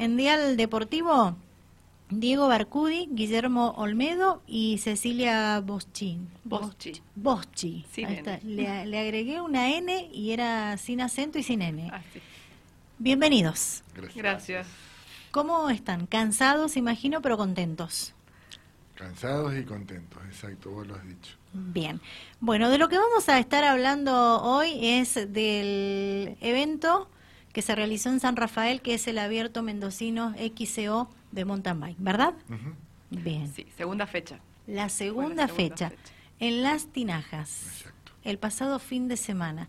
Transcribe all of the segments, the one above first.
En Dial Deportivo, Diego Barcudi, Guillermo Olmedo y Cecilia Boschi. Boschi. Boschi. Sin Ahí N. está. Le, le agregué una N y era sin acento y sin N. Ah, sí. Bienvenidos. Gracias. ¿Cómo están? Cansados, imagino, pero contentos. Cansados y contentos, exacto, vos lo has dicho. Bien. Bueno, de lo que vamos a estar hablando hoy es del evento que se realizó en San Rafael, que es el Abierto Mendocino XCO de mountain bike, ¿verdad? Bien. Sí, segunda fecha. La segunda, la segunda fecha, fecha. en Las Tinajas, Exacto. el pasado fin de semana.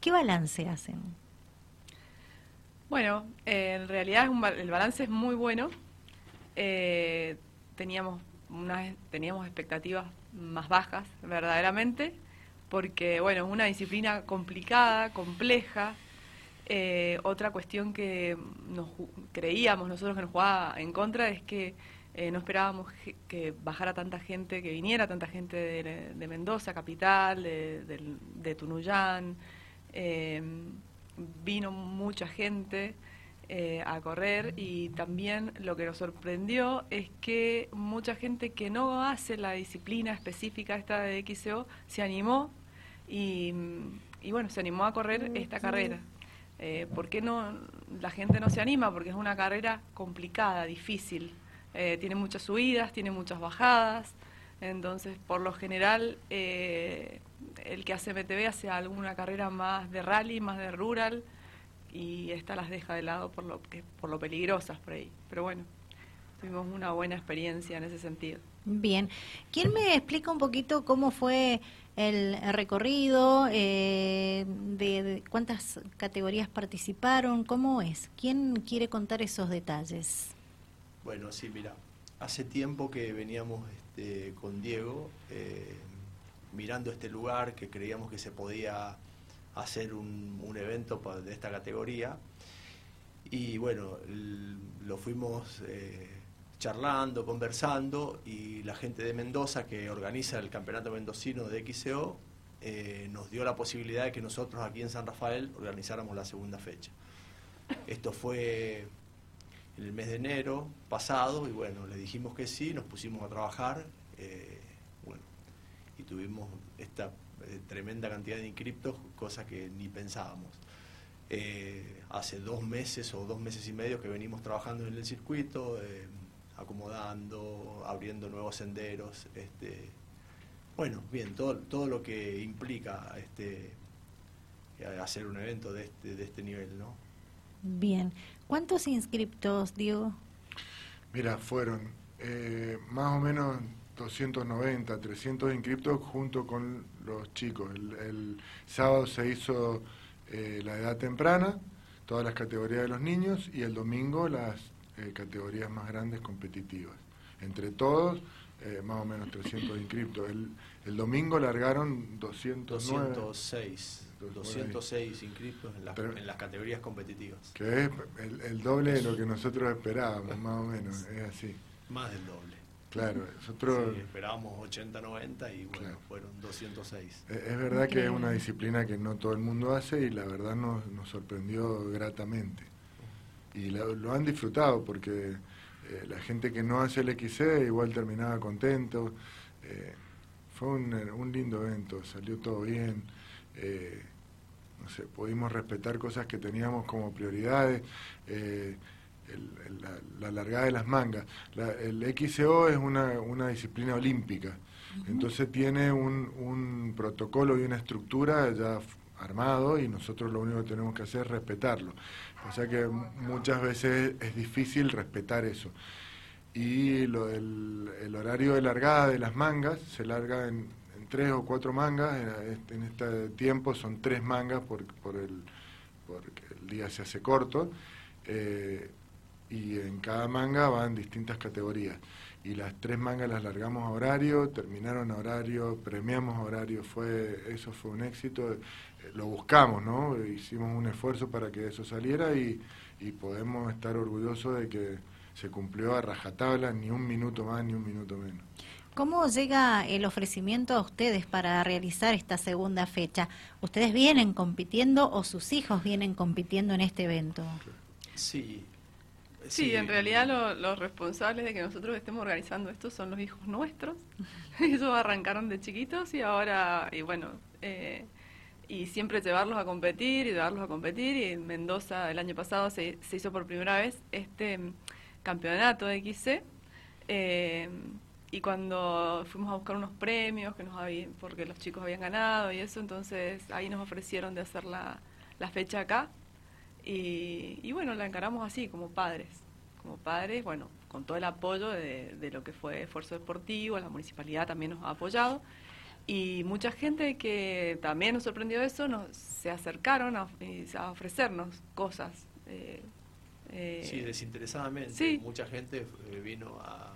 ¿Qué balance hacen? Bueno, eh, en realidad es un ba- el balance es muy bueno. Eh, teníamos unas, teníamos expectativas más bajas, verdaderamente, porque bueno, es una disciplina complicada, compleja. Eh, otra cuestión que nos creíamos nosotros que nos jugaba en contra es que eh, no esperábamos que bajara tanta gente, que viniera tanta gente de, de Mendoza, capital, de, del- de Tunuyán. Eh, vino mucha gente eh, a correr y también lo que nos sorprendió es que mucha gente que no hace la disciplina específica esta de XCO se animó y, y bueno, se animó a correr esta carrera. Eh, ¿Por qué no la gente no se anima? Porque es una carrera complicada, difícil. Eh, tiene muchas subidas, tiene muchas bajadas. Entonces, por lo general, eh, el que hace MTV hace alguna carrera más de rally, más de rural, y esta las deja de lado por lo, por lo peligrosas por ahí. Pero bueno, tuvimos una buena experiencia en ese sentido. Bien. ¿Quién me explica un poquito cómo fue el recorrido? eh, de, cuántas categorías participaron? ¿Cómo es? ¿Quién quiere contar esos detalles? Bueno, sí, mira, hace tiempo que veníamos este, con Diego eh, mirando este lugar, que creíamos que se podía hacer un, un evento de esta categoría. Y bueno, lo fuimos eh, charlando, conversando, y la gente de Mendoza, que organiza el Campeonato Mendocino de XCO, eh, nos dio la posibilidad de que nosotros aquí en San Rafael organizáramos la segunda fecha. Esto fue en el mes de enero pasado y bueno, le dijimos que sí, nos pusimos a trabajar eh, y tuvimos esta eh, tremenda cantidad de inscriptos, cosa que ni pensábamos. Hace dos meses o dos meses y medio que venimos trabajando en el circuito, acomodando, abriendo nuevos senderos, este, bueno, bien, todo, todo lo que implica este, hacer un evento de este, de este nivel, ¿no? Bien. ¿Cuántos inscriptos, Diego? Mira, fueron eh, más o menos 290, 300 inscriptos junto con los chicos. El, el sábado se hizo eh, la edad temprana, todas las categorías de los niños, y el domingo las eh, categorías más grandes competitivas. Entre todos, eh, más o menos 300 inscriptos. El, el domingo largaron 209. 206, Por ahí. 206 inscritos en las, Pero- en las categorías competitivas. Que es el, el doble de lo que nosotros esperábamos, más o menos, es así. Más del doble. Claro, nosotros... Sí, esperábamos 80, 90 y bueno, Claro. fueron 206. Eh, Es verdad que es una disciplina que no todo el mundo hace y la verdad nos, nos sorprendió gratamente. Y lo, lo han disfrutado porque eh, la gente que no hace el XC igual terminaba contento. Eh, fue un, un lindo evento, salió todo bien. eh, no sé, pudimos respetar cosas que teníamos como prioridades. eh, el- el- la, la largada de las mangas. La- el XCO es una, una disciplina olímpica. Entonces tiene un, un protocolo y una estructura ya armado y nosotros lo único que tenemos que hacer es respetarlo. O sea que muchas veces es difícil respetar eso. Y lo del el horario de largada de las mangas se larga en, tres o cuatro mangas. En, este- este tiempo son tres mangas por el, porque el día se hace corto. Eh, y en cada manga van distintas categorías. Y las tres mangas las largamos a horario, terminaron a horario, premiamos a horario, fue, eso fue un éxito, eh, lo buscamos, ¿no? Hicimos un esfuerzo para que eso saliera y, y podemos estar orgullosos de que se cumplió a rajatabla, ni un minuto más ni un minuto menos. ¿Cómo llega el ofrecimiento a ustedes para realizar esta segunda fecha? ¿Ustedes vienen compitiendo o sus hijos vienen compitiendo en este evento? Sí, Sí, en realidad los responsables de que nosotros estemos organizando esto son los hijos nuestros. Ellos arrancaron de chiquitos y ahora, y bueno, eh, y siempre llevarlos a competir y llevarlos a competir. Y en Mendoza el año pasado se, se hizo por primera vez este campeonato de XC. Eh, y cuando fuimos a buscar unos premios que nos habían, porque los chicos habían ganado y eso, entonces ahí nos ofrecieron de hacer la, la fecha acá. Y, y, bueno, la encaramos así, como padres. Como padres, bueno, con todo el apoyo de, de lo que fue esfuerzo deportivo, la municipalidad también nos ha apoyado. Y mucha gente que también nos sorprendió eso, nos, se acercaron a, a ofrecernos cosas. Eh, eh, sí, desinteresadamente. Mucha gente eh, vino a,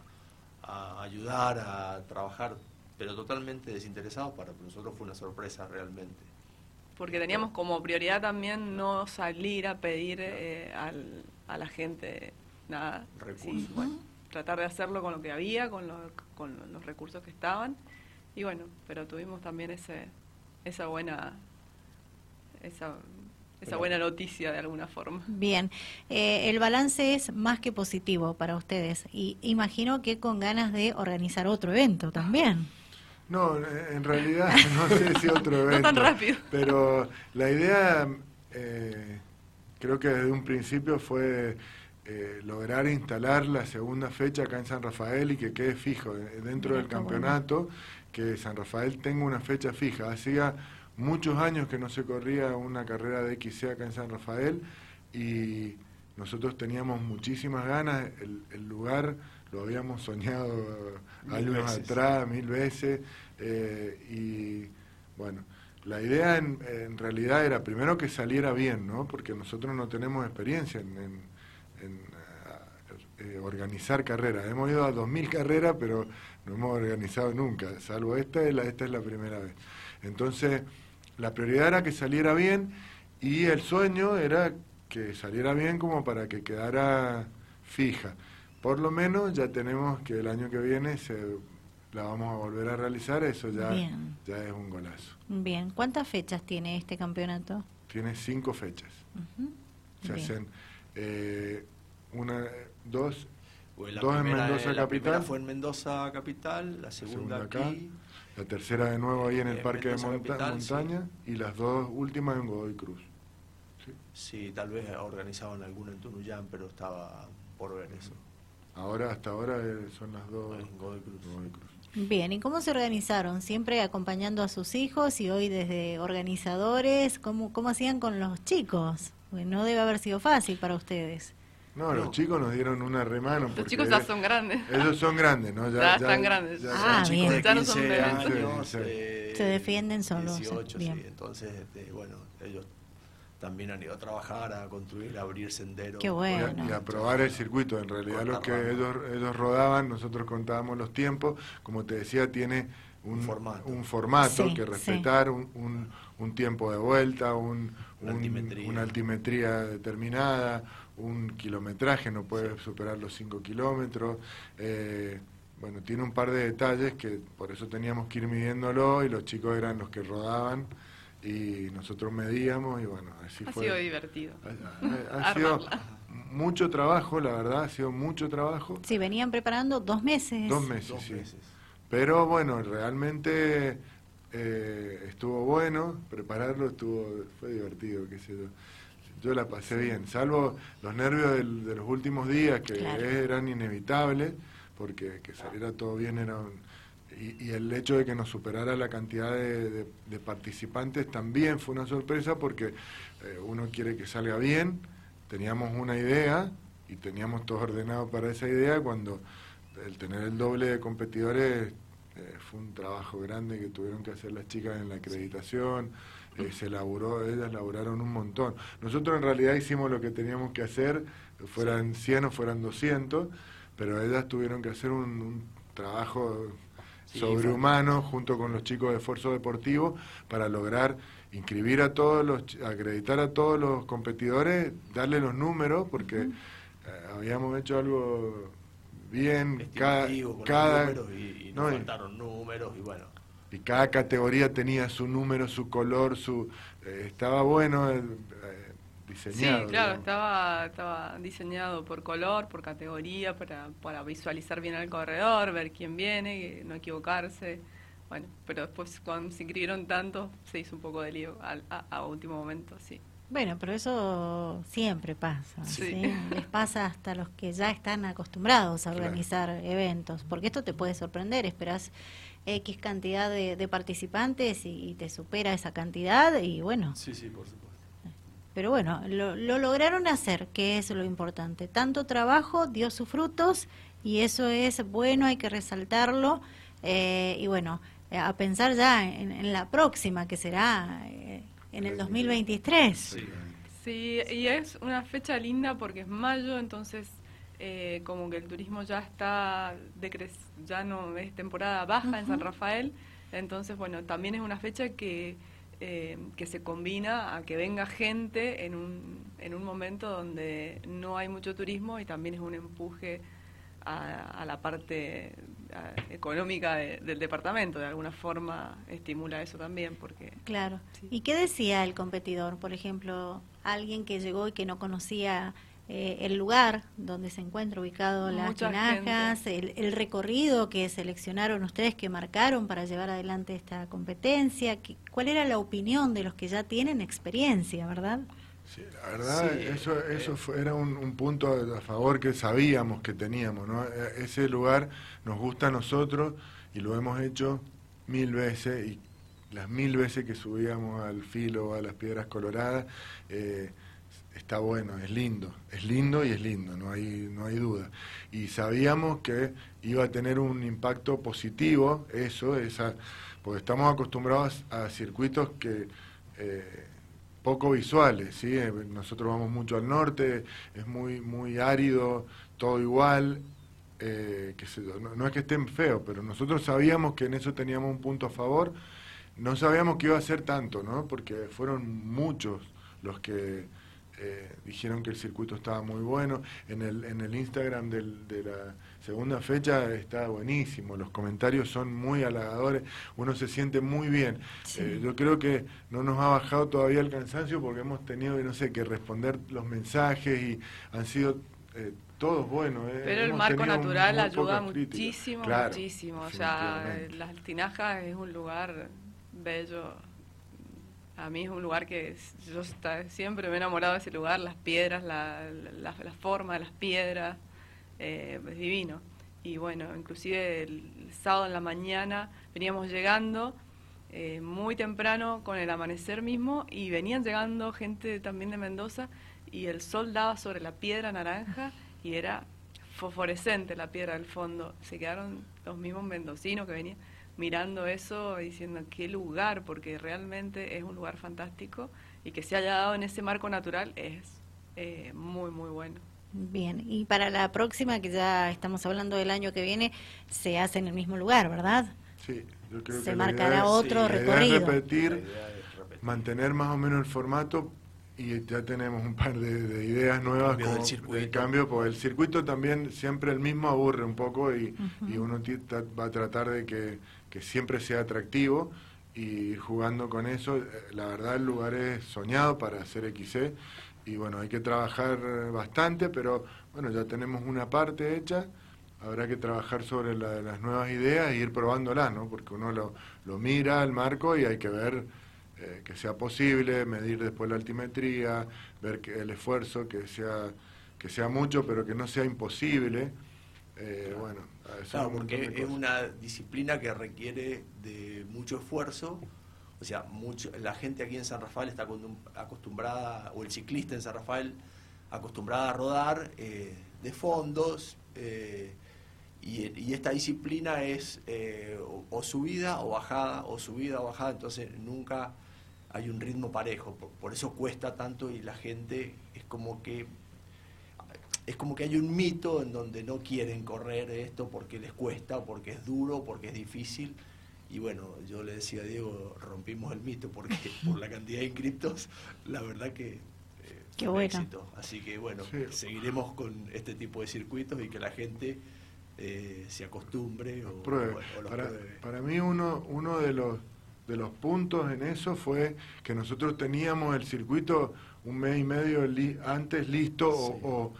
a, ayudar, a trabajar, pero totalmente desinteresado. Para nosotros fue una sorpresa realmente. Porque teníamos como prioridad también no salir a pedir eh, al, a la gente nada. Recursos. bueno, tratar de hacerlo con lo que había, con, lo, con los recursos que estaban y bueno, pero tuvimos también ese, esa buena, esa, esa buena noticia de alguna forma. Bien, eh, el balance es más que positivo para ustedes y imagino que con ganas de organizar otro evento también. No, en realidad no sé si otro evento. no tan rápido. Pero la idea, eh, creo que desde un principio fue eh, lograr instalar la segunda fecha acá en San Rafael y que quede fijo dentro del campeonato que San Rafael tenga una fecha fija. Hacía muchos años que no se corría una carrera de XC acá en San Rafael y nosotros teníamos muchísimas ganas, el, lugar lo habíamos soñado años atrás, mil veces, eh, y bueno, la idea en, realidad era primero que saliera bien, ¿no? porque nosotros no tenemos experiencia en, eh, organizar carreras. Hemos ido a 2.000 carreras, pero no hemos organizado nunca, salvo esta, esta es la primera vez. Entonces, la prioridad era que saliera bien y el sueño era que saliera bien como para que quedara fija. Por lo menos ya tenemos que el año que viene se, la vamos a volver a realizar, eso ya, ya es un golazo. Bien, ¿cuántas fechas tiene este campeonato? Tiene cinco fechas. Se hacen eh, una, dos Dos en Mendoza Capital. fue en Mendoza Capital, la segunda, acá, La tercera de nuevo ahí en el Parque de Montaña y las dos últimas en Godoy Cruz. Sí. tal vez organizaban alguno en Tunuyán, pero estaba por ver eso. Ahora, hasta ahora eh, son las dos en Godoy Cruz. Bien, ¿y cómo se organizaron? ¿Siempre acompañando a sus hijos y hoy desde organizadores? ¿Cómo, cómo hacían con los chicos? no debe haber sido fácil para ustedes. No, los chicos nos dieron una remano. Los chicos ya son grandes. Ellos son grandes, ¿no? Ya, están grandes. ah, bien. Ya no son Se defienden solos. 18, bien. Entonces, este, bueno, ellos también han ido a trabajar, a construir, a abrir senderos. Qué bueno. Y a, probar el circuito. En realidad, lo que ellos, ellos rodaban, nosotros contábamos los tiempos. Como te decía, tiene un formato, un formato que respetar, un, un, un, tiempo de vuelta, un, una altimetría determinada un kilometraje, no puede superar los 5 kilómetros. Eh, bueno, tiene un par de detalles que por eso teníamos que ir midiéndolo y los chicos eran los que rodaban y nosotros medíamos y bueno, así ha fue. Ha sido divertido. Ha, sido mucho trabajo, la verdad, ha sido mucho trabajo. Sí, venían preparando dos meses. Dos meses, sí. Pero bueno, realmente eh, estuvo bueno, prepararlo estuvo, fue divertido, qué sé yo yo la pasé bien, salvo los nervios de los últimos días que eran inevitables, porque que saliera todo bien era y, el hecho de que nos superara la cantidad de, participantes también fue una sorpresa porque eh, uno quiere que salga bien, teníamos una idea y teníamos todo ordenado para esa idea cuando el tener el doble de competidores eh, fue un trabajo grande que tuvieron que hacer las chicas en la acreditación. Eh, se elaboró, ellas laburaron un montón. Nosotros en realidad hicimos lo que teníamos que hacer, fueran 100 o fueran 200, pero ellas tuvieron que hacer un, trabajo sobrehumano junto con los chicos de esfuerzo deportivo para lograr inscribir a todos los, acreditar a todos los competidores, darle los números, porque eh, habíamos hecho algo bien, cada, cada y, nos faltaron números y bueno y cada categoría tenía su número, su color, su eh, estaba bueno. Eh, diseñado. Sí, claro, estaba, estaba diseñado por color, por categoría, para, para visualizar bien al corredor, ver quién viene, no equivocarse. Bueno, pero después cuando se inscribieron tanto, se hizo un poco de lío a, a último momento, sí. Bueno, pero eso siempre pasa. Sí. Les pasa hasta los que ya están acostumbrados a organizar eventos, porque esto te puede sorprender, esperas X cantidad de, participantes y, te supera esa cantidad y bueno. Sí, sí, por supuesto. Pero bueno, lo, lograron hacer, que es lo importante. Tanto trabajo dio sus frutos y eso es bueno, hay que resaltarlo. Eh, y bueno, a pensar ya en, la próxima, que será eh, en el 2023. Sí. sí, y es una fecha linda porque es mayo, entonces eh, como que el turismo ya está ya no es temporada baja en San Rafael, entonces bueno, también es una fecha que, eh, que se combina a que venga gente en un, en un momento donde no hay mucho turismo y también es un empuje a, la parte económica del departamento, de alguna forma estimula eso también. porque Claro. ¿Y qué decía el competidor? Por ejemplo, alguien que llegó y que no conocía eh, el lugar donde se encuentra ubicado las tinajas, el, recorrido que seleccionaron ustedes, que marcaron para llevar adelante esta competencia. ¿Cuál era la opinión de los que ya tienen experiencia, verdad? Sí, la verdad, eso, eh, eso era un, punto a favor que sabíamos que teníamos. ¿no? E, ese lugar nos gusta a nosotros y lo hemos hecho mil veces y las mil veces que subíamos al filo, a las piedras coloradas. Eh, está bueno, es lindo, es lindo y es lindo, no hay, no hay duda. Y sabíamos que iba a tener un impacto positivo eso, esa, porque estamos acostumbrados a circuitos que eh, poco visuales, ¿sí? Eh, nosotros vamos mucho al norte, es muy, muy árido, todo igual, eh, que no, no, es que estén feos, pero nosotros sabíamos que en eso teníamos un punto a favor, no sabíamos que iba a ser tanto, ¿no? Porque fueron muchos los que eh, dijeron que el circuito estaba muy bueno. En el, en el Instagram del, de la segunda fecha está buenísimo, los comentarios son muy halagadores, uno se siente muy bien. Eh, yo creo que no nos ha bajado todavía el cansancio porque hemos tenido, no sé, que responder los mensajes y han sido... Eh, todos buenos. Pero el marco natural ayuda muchísimo, muchísimo. O sea, las tinajas es un lugar bello a mí es un lugar que yo siempre me he enamorado de ese lugar, las piedras, la, la, forma de las piedras, eh, es divino. Y bueno, inclusive el, sábado en la mañana veníamos llegando eh, muy temprano con el amanecer mismo y venían llegando gente también de Mendoza y el sol daba sobre la piedra naranja y era fosforescente la piedra del fondo. Se quedaron los mismos mendocinos que venían mirando eso diciendo qué lugar, porque realmente es un lugar fantástico y que se haya dado en ese marco natural es eh, muy, muy bueno. Bien, y para la próxima, que ya estamos hablando del año que viene, se hace en el mismo lugar, ¿verdad? Sí, yo creo se marcará otro recorrido. repetir, mantener más o menos el formato y ya tenemos un par de, ideas nuevas como el cambio, porque el circuito también siempre el mismo aburre un poco y, y uno va a tratar de que que siempre sea atractivo y jugando con eso. Eh, la verdad el lugar es soñado para hacer XC y bueno, hay que trabajar bastante, pero bueno, ya tenemos una parte hecha, habrá que trabajar sobre las nuevas ideas e ir probándolas, ¿no? Porque uno lo, lo mira al marco y hay que ver eh, que sea posible, medir después la altimetría, ver que el esfuerzo, que sea, que sea mucho, pero que no sea imposible. Eh, bueno, Claro, porque es una disciplina que requiere de mucho esfuerzo. O sea, mucho, la gente aquí en San Rafael está acostumbrada, o el ciclista en San Rafael, acostumbrada a rodar eh, de fondos. Eh, y, esta disciplina es eh, o, subida o bajada, o subida o bajada, entonces nunca hay un ritmo parejo. por eso cuesta tanto y la gente es como que es como que hay un mito en donde no quieren correr esto porque les cuesta, porque es duro, porque es difícil. Y bueno, yo le decía a Diego, rompimos el mito porque por la cantidad de inscriptos, la verdad que eh, Qué bueno. éxito. Así que bueno, seguiremos con este tipo de circuitos y que la gente eh, se acostumbre o, para, para, mí uno, uno de los de los puntos en eso fue que nosotros teníamos el circuito un mes y medio antes listo o,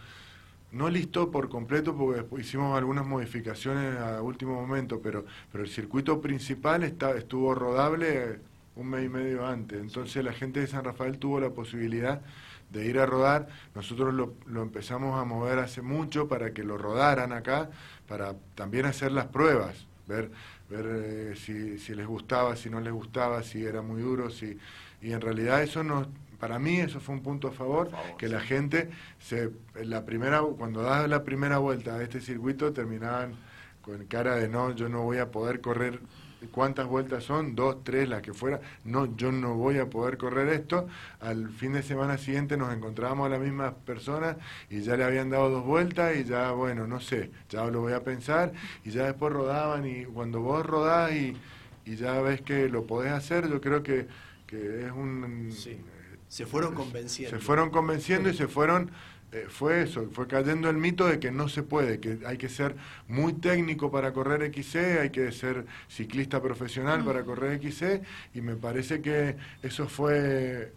no listo por completo porque hicimos algunas modificaciones a último momento, pero, pero el circuito principal está, estuvo rodable un mes y medio antes. Entonces la gente de San Rafael tuvo la posibilidad de ir a rodar. Nosotros lo, lo, empezamos a mover hace mucho para que lo rodaran acá, para también hacer las pruebas, ver, ver eh, si, si, les gustaba, si no les gustaba, si era muy duro, si y en realidad eso nos para mí eso fue un punto a favor, que la gente se la primera cuando das la primera vuelta a este circuito terminaban con cara de no, yo no voy a poder correr cuántas vueltas son, dos, tres, las que fuera, no, yo no voy a poder correr esto. Al fin de semana siguiente nos encontrábamos a las mismas personas y ya le habían dado dos vueltas y ya, bueno, no sé, ya lo voy a pensar. Y ya después rodaban y cuando vos rodás y, y ya ves que lo podés hacer, yo creo que, que es un... Se fueron convenciendo. Se fueron convenciendo y se fueron eh, fue eso, fue cayendo el mito de que no se puede, que hay que ser muy técnico para correr XC, hay que ser ciclista profesional para correr XC, y me parece que eso fue,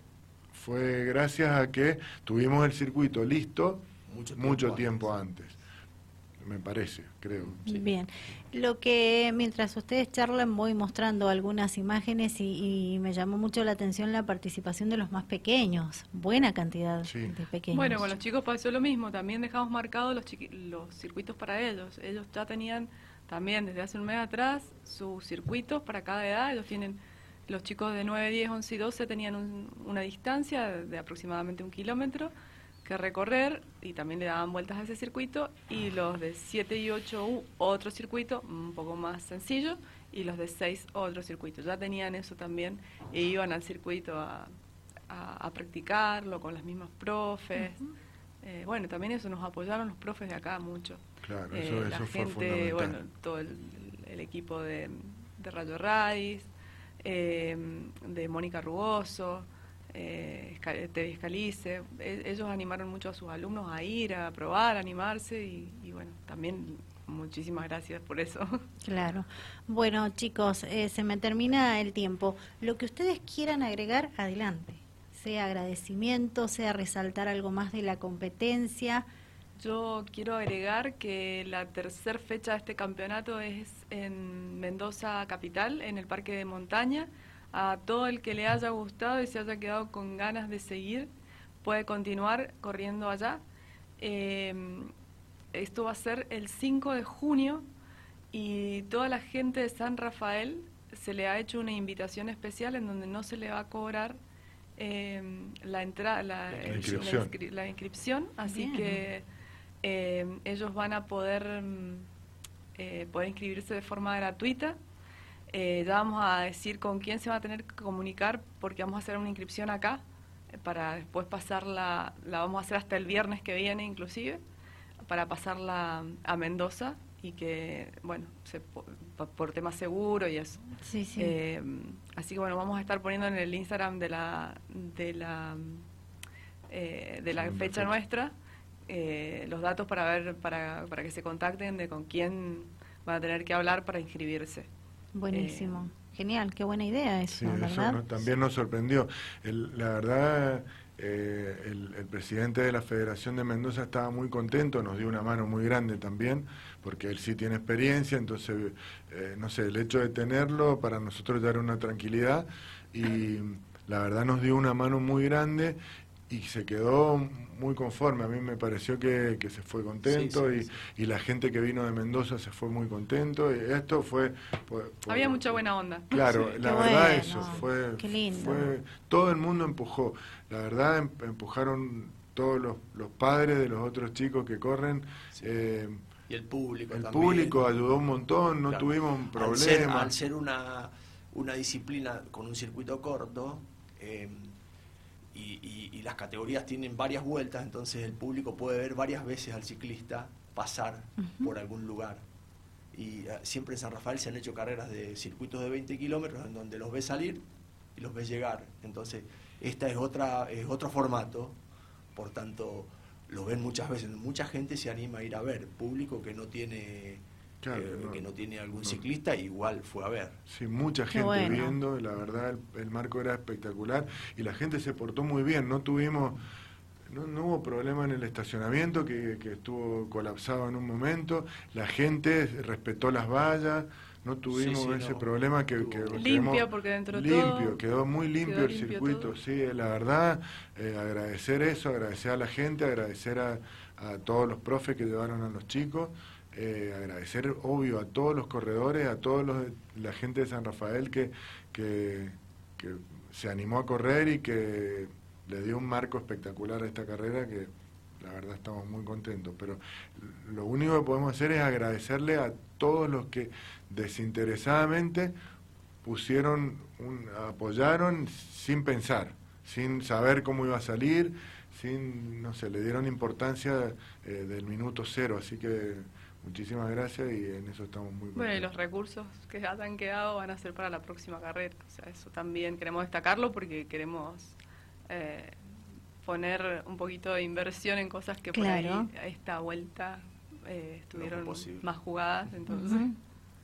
fue gracias a que tuvimos el circuito listo mucho tiempo, antes me parece, creo. Bien, lo que mientras ustedes charlan voy mostrando algunas imágenes y, me llamó mucho la atención la participación de los más pequeños, buena cantidad de pequeños. Bueno, con los chicos pasó lo mismo, también dejamos marcados los, los circuitos para ellos, ellos ya tenían también desde hace un mes atrás sus circuitos para cada edad, ellos tienen, los chicos de 9, 10, 11 y 12 tenían una distancia de aproximadamente un kilómetro, que recorrer y también le daban vueltas a ese circuito y los de 7 y 8 otro circuito un poco más sencillo y los de 6 otro circuito. Ya tenían eso también e iban al circuito a, a, practicarlo con las mismas profes. Eh, bueno, también eso nos apoyaron los profes de acá mucho. Claro, eso, eh, la gente, bueno, todo el, equipo de, de Rayo Radis, eh, de Mónica Rugoso eh, Escalice, e, ellos animaron mucho a sus alumnos a ir, a probar, a animarse y, bueno, también muchísimas gracias por eso. Claro. Bueno, chicos, eh, se me termina el tiempo. Lo que ustedes quieran agregar, adelante. Sea agradecimiento, sea resaltar algo más de la competencia. Yo quiero agregar que la tercera fecha de este campeonato es en Mendoza Capital, en el Parque de Montaña a todo el que le haya gustado y se haya quedado con ganas de seguir, puede continuar corriendo allá. Em, esto va a ser el 5 de junio y toda la gente de San Rafael se le ha hecho una invitación especial en donde no se le va a cobrar em, la, entrada, la, inscripción. así que em, ellos van a poder, eh, poder inscribirse de forma gratuita eh, ya vamos a decir con quién se va a tener que comunicar porque vamos a hacer una inscripción acá eh, para después pasarla, la vamos a hacer hasta el viernes que viene inclusive, para pasarla a Mendoza y que, bueno, se, por, tema seguro y eso. Sí, sí. Eh, así que bueno, vamos a estar poniendo en el Instagram de la, de la, de la fecha nuestra los datos para ver, para, para que se contacten de con quién van a tener que hablar para inscribirse. Buenísimo. Eh, Genial, qué buena idea eso, también nos sorprendió. la verdad, eh, el, presidente de la Federación de Mendoza estaba muy contento, nos dio una mano muy grande también, porque él sí tiene experiencia, entonces, eh, no sé, el hecho de tenerlo para nosotros era una tranquilidad y la verdad nos dio una mano muy grande y se quedó muy conforme. A mí me pareció que, se fue contento y, y, la gente que vino de Mendoza se fue muy contento. Y esto fue. Había mucha buena onda. Claro, la verdad, eso fue, fue. Todo el mundo empujó. La verdad, em, empujaron todos los, los padres de los otros chicos que corren. Eh, y el público. El público ayudó un montón, no tuvimos problemas. Al ser, una, una disciplina con un circuito corto. Eh, y, las categorías tienen varias vueltas, entonces el público puede ver varias veces al ciclista pasar por algún lugar. Y eh, siempre en San Rafael se han hecho carreras de circuitos de 20 kilómetros en donde los ves salir y los ves llegar. Entonces, esta es otra es otro formato, por tanto, lo ven muchas veces. Mucha gente se anima a ir a ver, público que no tiene eh, que no tiene algún ciclista, igual fue a ver. Sí, mucha gente viendo, la verdad el, marco era espectacular y la gente se portó muy bien, no tuvimos, no, no hubo problema en el estacionamiento que, que estuvo colapsado en un momento, la gente respetó las vallas, no tuvimos ese problema que, que limpio porque dentro de limpio quedó muy limpio el circuito sí la verdad eh, agradecer eso agradecer a la gente agradecer a, a todos los profes que llevaron a los chicos eh, agradecer, obvio, a todos los corredores, a todos los, la gente de San Rafael que, que, se animó a correr y que le dio un marco espectacular a esta carrera que la verdad estamos muy contentos. Pero lo único que podemos hacer es agradecerle a todos los que desinteresadamente pusieron, un, apoyaron sin pensar, sin saber cómo iba a salir, sin, no sé, le dieron importancia eh, del minuto cero, así que Muchísimas gracias y en eso estamos muy Bueno, y los recursos que ya te han quedado van a ser para la próxima carrera. O sea, eso también queremos destacarlo porque queremos eh, poner un poquito de inversión en cosas que por ahí a esta vuelta eh, estuvieron más jugadas. Entonces.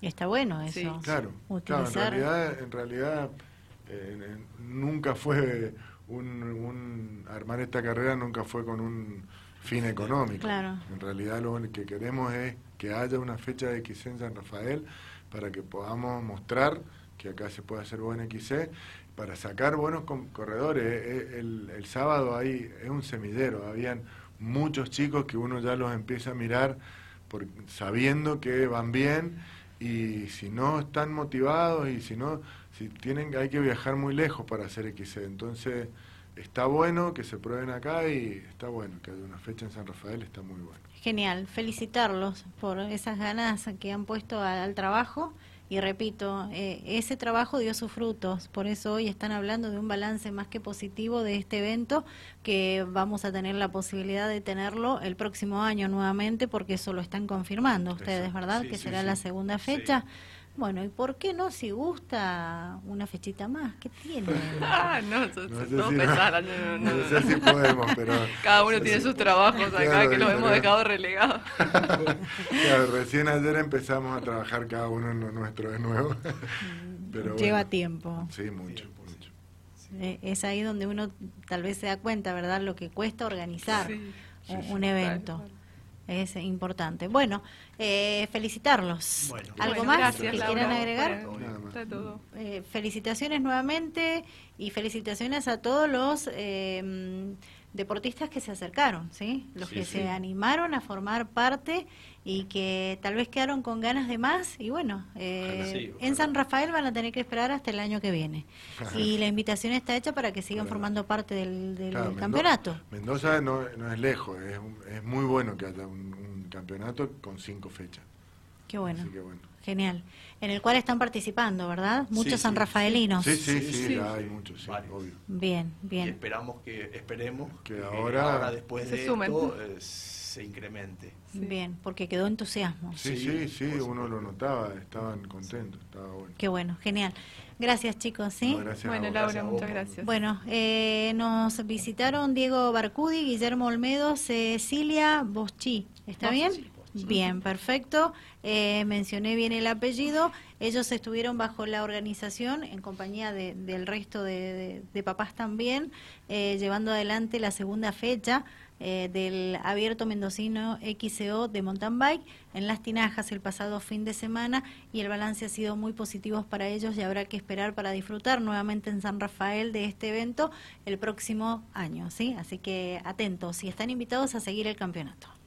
Y está bueno eso. Claro, claro, en realidad, en realidad eh, nunca fue un, un, armar esta carrera nunca fue con un fin económico. En realidad lo que queremos es que haya una fecha de XC en San Rafael para que podamos mostrar que acá se puede hacer buen XC, para sacar buenos corredores. Eh, eh, el, sábado ahí es un semillero, habían muchos chicos que uno ya los empieza a mirar sabiendo que van bien y si no están motivados y si no, si tienen hay que viajar muy lejos para hacer XC. Entonces está bueno que se prueben acá y está bueno que haya una fecha en San Rafael, está muy bueno. Genial, felicitarlos por esas ganas que han puesto al, trabajo. Y repito, eh, ese trabajo dio sus frutos, por eso hoy están hablando de un balance más que positivo de este evento que vamos a tener la posibilidad de tenerlo el próximo año nuevamente porque eso lo están confirmando ustedes, ¿verdad? que será la segunda fecha. Bueno, ¿y por qué no si gusta una fechita más? ¿Qué tiene? ah, no, no, sé si, podemos, pero... Cada uno tiene sus trabajos acá que los hemos dejado relegados. claro, recién ayer empezamos a trabajar cada uno en lo nuestro de nuevo. pero Lleva tiempo. Sí, mucho. mucho. Eh, es ahí donde uno tal vez se da cuenta, ¿verdad? Lo que cuesta organizar un, evento es importante. Bueno, eh, felicitarlos. ¿Algo más que quieran agregar? Eh, felicitaciones nuevamente y felicitaciones a todos los eh, deportistas que se acercaron, ¿sí? Los que se animaron a formar parte y que tal vez quedaron con ganas de más y bueno, eh, en San Rafael van a tener que esperar hasta el año que viene. Y la invitación está hecha para que sigan formando parte del, campeonato. Mendoza no, es lejos, es, muy bueno que haya un, campeonato con cinco fechas. Qué bueno. Genial. En el cual están participando, ¿verdad? Muchos sanrafaelinos. Sí, sí, sí, hay muchos, obvio. Bien, bien. Y esperamos que, esperemos que, ahora, después de esto, se incremente. Bien, porque quedó entusiasmo. Sí, sí, sí, uno lo notaba, estaban contentos, estaba bueno. Qué bueno, genial. Gracias chicos, ¿sí? bueno, Laura, muchas gracias. Bueno, eh, nos visitaron Diego Barcudi, Guillermo Olmedo, Cecilia Boschi. ¿Está bien? Bien, perfecto. Eh, mencioné bien el apellido. Ellos estuvieron bajo la organización, en compañía del resto de, papás también, eh, llevando adelante la segunda fecha eh, del abierto mendocino XCO de mountain bike en Las Tinajas el pasado fin de semana y el balance ha sido muy positivo para ellos y habrá que esperar para disfrutar nuevamente en San Rafael de este evento el próximo año, ¿sí? Así que atentos y están invitados a seguir el campeonato.